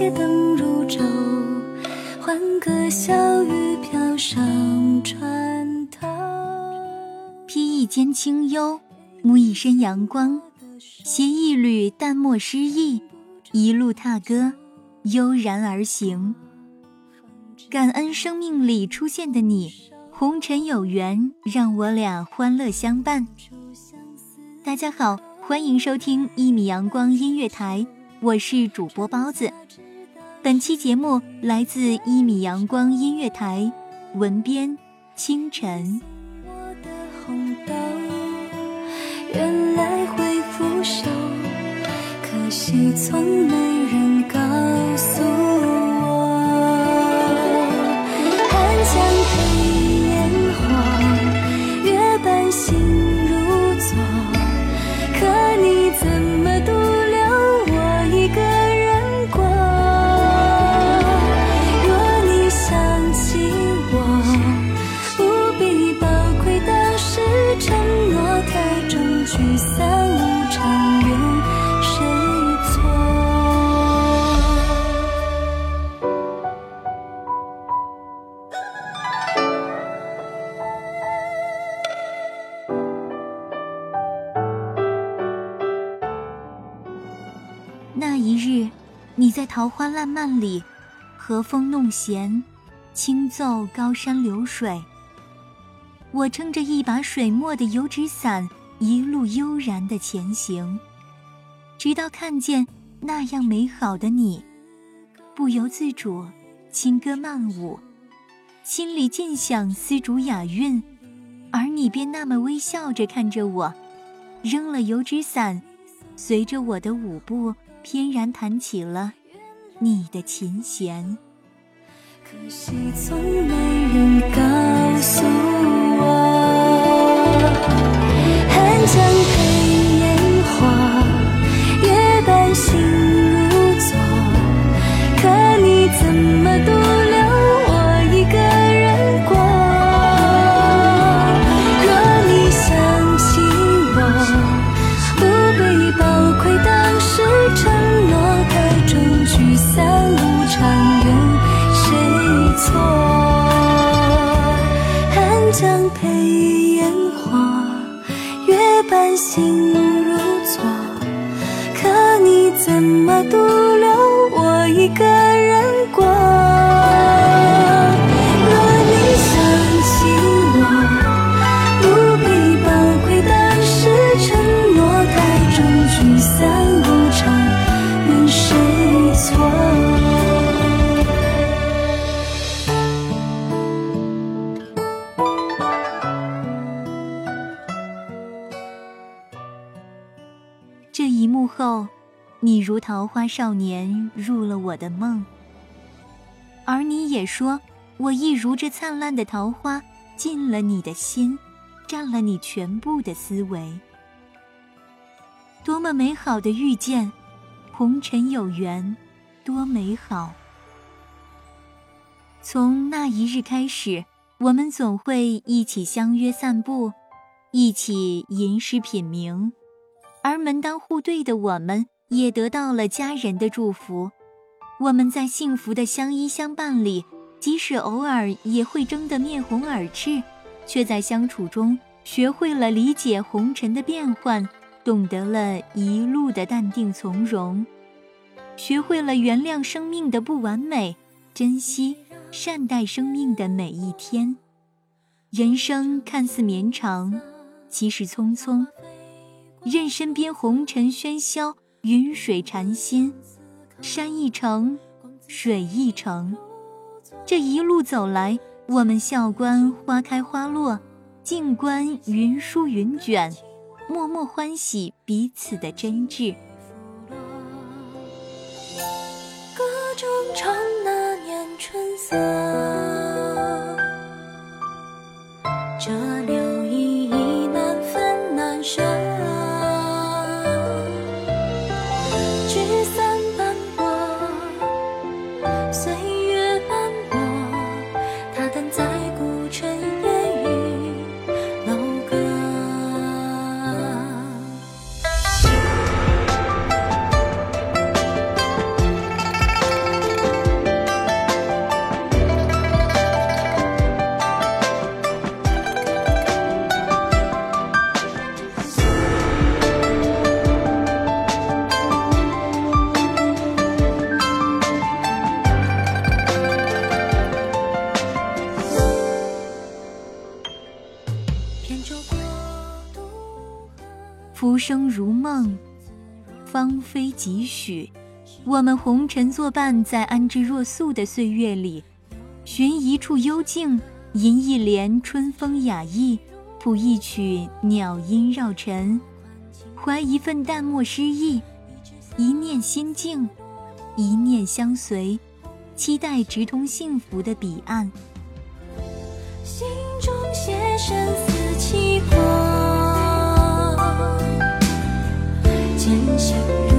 街灯如昼，欢歌笑语飘上船头。披一间清幽，沐一身阳光，携一缕淡墨诗意，一路踏歌，悠然而行。感恩生命里出现的你，红尘有缘，让我俩欢乐相伴。大家好，欢迎收听一米阳光音乐台，我是主播包子。本期节目来自一米阳光音乐台，文编清晨。我的红豆，原来会腐朽，可惜从没在桃花烂漫里，和风弄弦，轻奏高山流水。我撑着一把水墨的油纸伞，一路悠然的前行，直到看见那样美好的你，不由自主，轻歌曼舞，心里尽享丝竹雅韵，而你便那么微笑着看着我，扔了油纸伞，随着我的舞步，翩然弹起了你的琴弦。可惜从没人告诉我，寒江配烟火，月半星如昨，可你怎么独留我一个后，你如桃花少年入了我的梦，而你也说，我亦如这灿烂的桃花进了你的心，占了你全部的思维。多么美好的遇见，红尘有缘，多美好。从那一日开始，我们总会一起相约散步，一起吟诗品茗。而门当户对的我们，也得到了家人的祝福。我们在幸福的相依相伴里，即使偶尔也会争得面红耳赤，却在相处中学会了理解红尘的变幻，懂得了一路的淡定从容，学会了原谅生命的不完美，珍惜善待生命的每一天。人生看似绵长，其实匆匆。任身边红尘喧嚣，云水禅心，山一程，水一程。这一路走来，我们笑观花开花落，静观云舒云卷，默默欢喜彼此的真挚。歌中唱那年春色，浮生如梦，芳菲几许。我们红尘作伴，在安之若素的岁月里，寻一处幽静，吟一帘春风雅意，谱一曲鸟音绕尘，怀一份淡漠诗意，一念心静，一念相随，期待直通幸福的彼岸。心中写生死契阔。前行。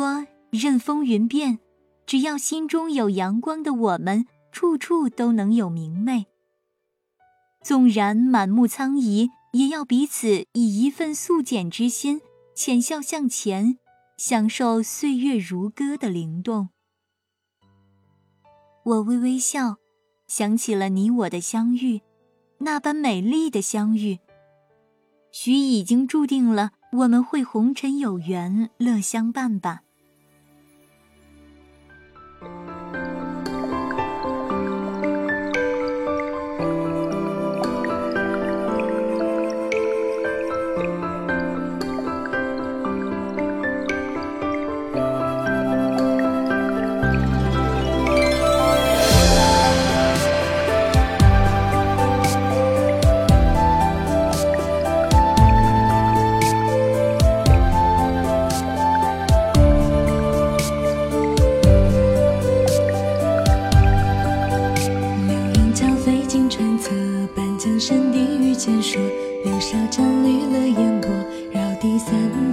说任风云变，只要心中有阳光的我们，处处都能有明媚。纵然满目苍夷，也要彼此以一份素简之心，浅笑向前，享受岁月如歌的灵动。我微微笑，想起了你我的相遇，那般美丽的相遇，许已经注定了。我们会红尘有缘，乐相伴吧。小桥绿了烟波，绕堤三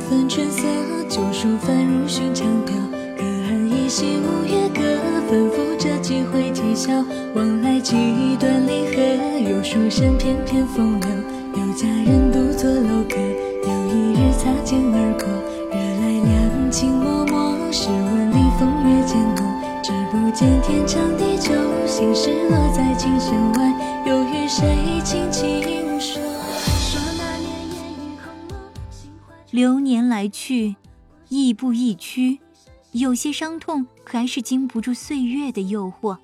分春色，旧书翻入寻常调，隔岸依稀五月歌，吩咐着几回啼笑，往来几段离合，有书生翩翩风流，有佳人独坐楼阁。有一日擦肩而过，惹来两情脉脉，试问里风月渐浓，只不见天长地久，心事落在琴弦外，又与谁轻轻流年来去，亦步亦趋，有些伤痛还是经不住岁月的诱惑。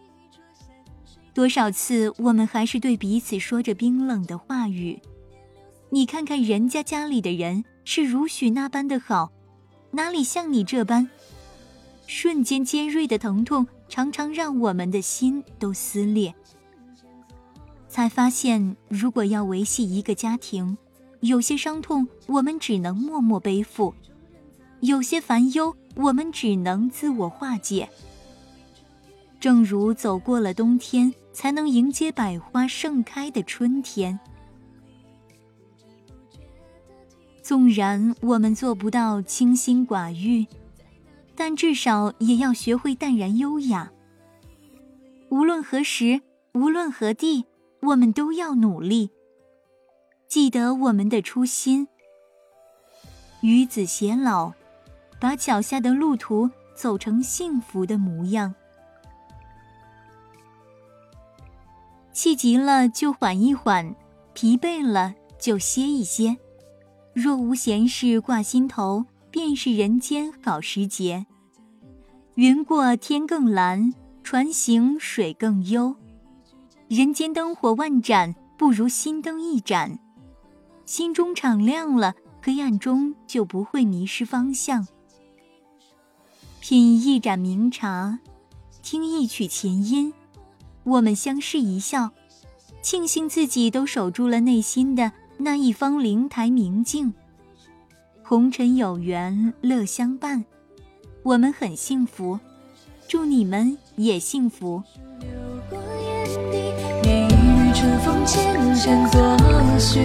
多少次，我们还是对彼此说着冰冷的话语。你看看人家家里的人是如许那般的好，哪里像你这般？瞬间尖锐的疼痛，常常让我们的心都撕裂。才发现，如果要维系一个家庭，有些伤痛我们只能默默背负，有些烦忧我们只能自我化解。正如走过了冬天，才能迎接百花盛开的春天。纵然我们做不到清心寡欲，但至少也要学会淡然优雅。无论何时，无论何地，我们都要努力。记得我们的初心，与子偕老，把脚下的路途走成幸福的模样。气急了就缓一缓，疲惫了就歇一歇。若无闲事挂心头，便是人间好时节。云过天更蓝，船行水更幽。人间灯火万盏，不如心灯一盏。心中敞亮了，黑暗中就不会迷失方向。品一盏茗茶，听一曲琴音，我们相视一笑，庆幸自己都守住了内心的。那一方灵台明镜，红尘有缘乐相伴，我们很幸福，祝你们也幸福。春风浅浅作序，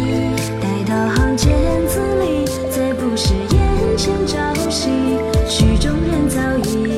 待到行间字里，再不是眼前朝夕，曲中人早已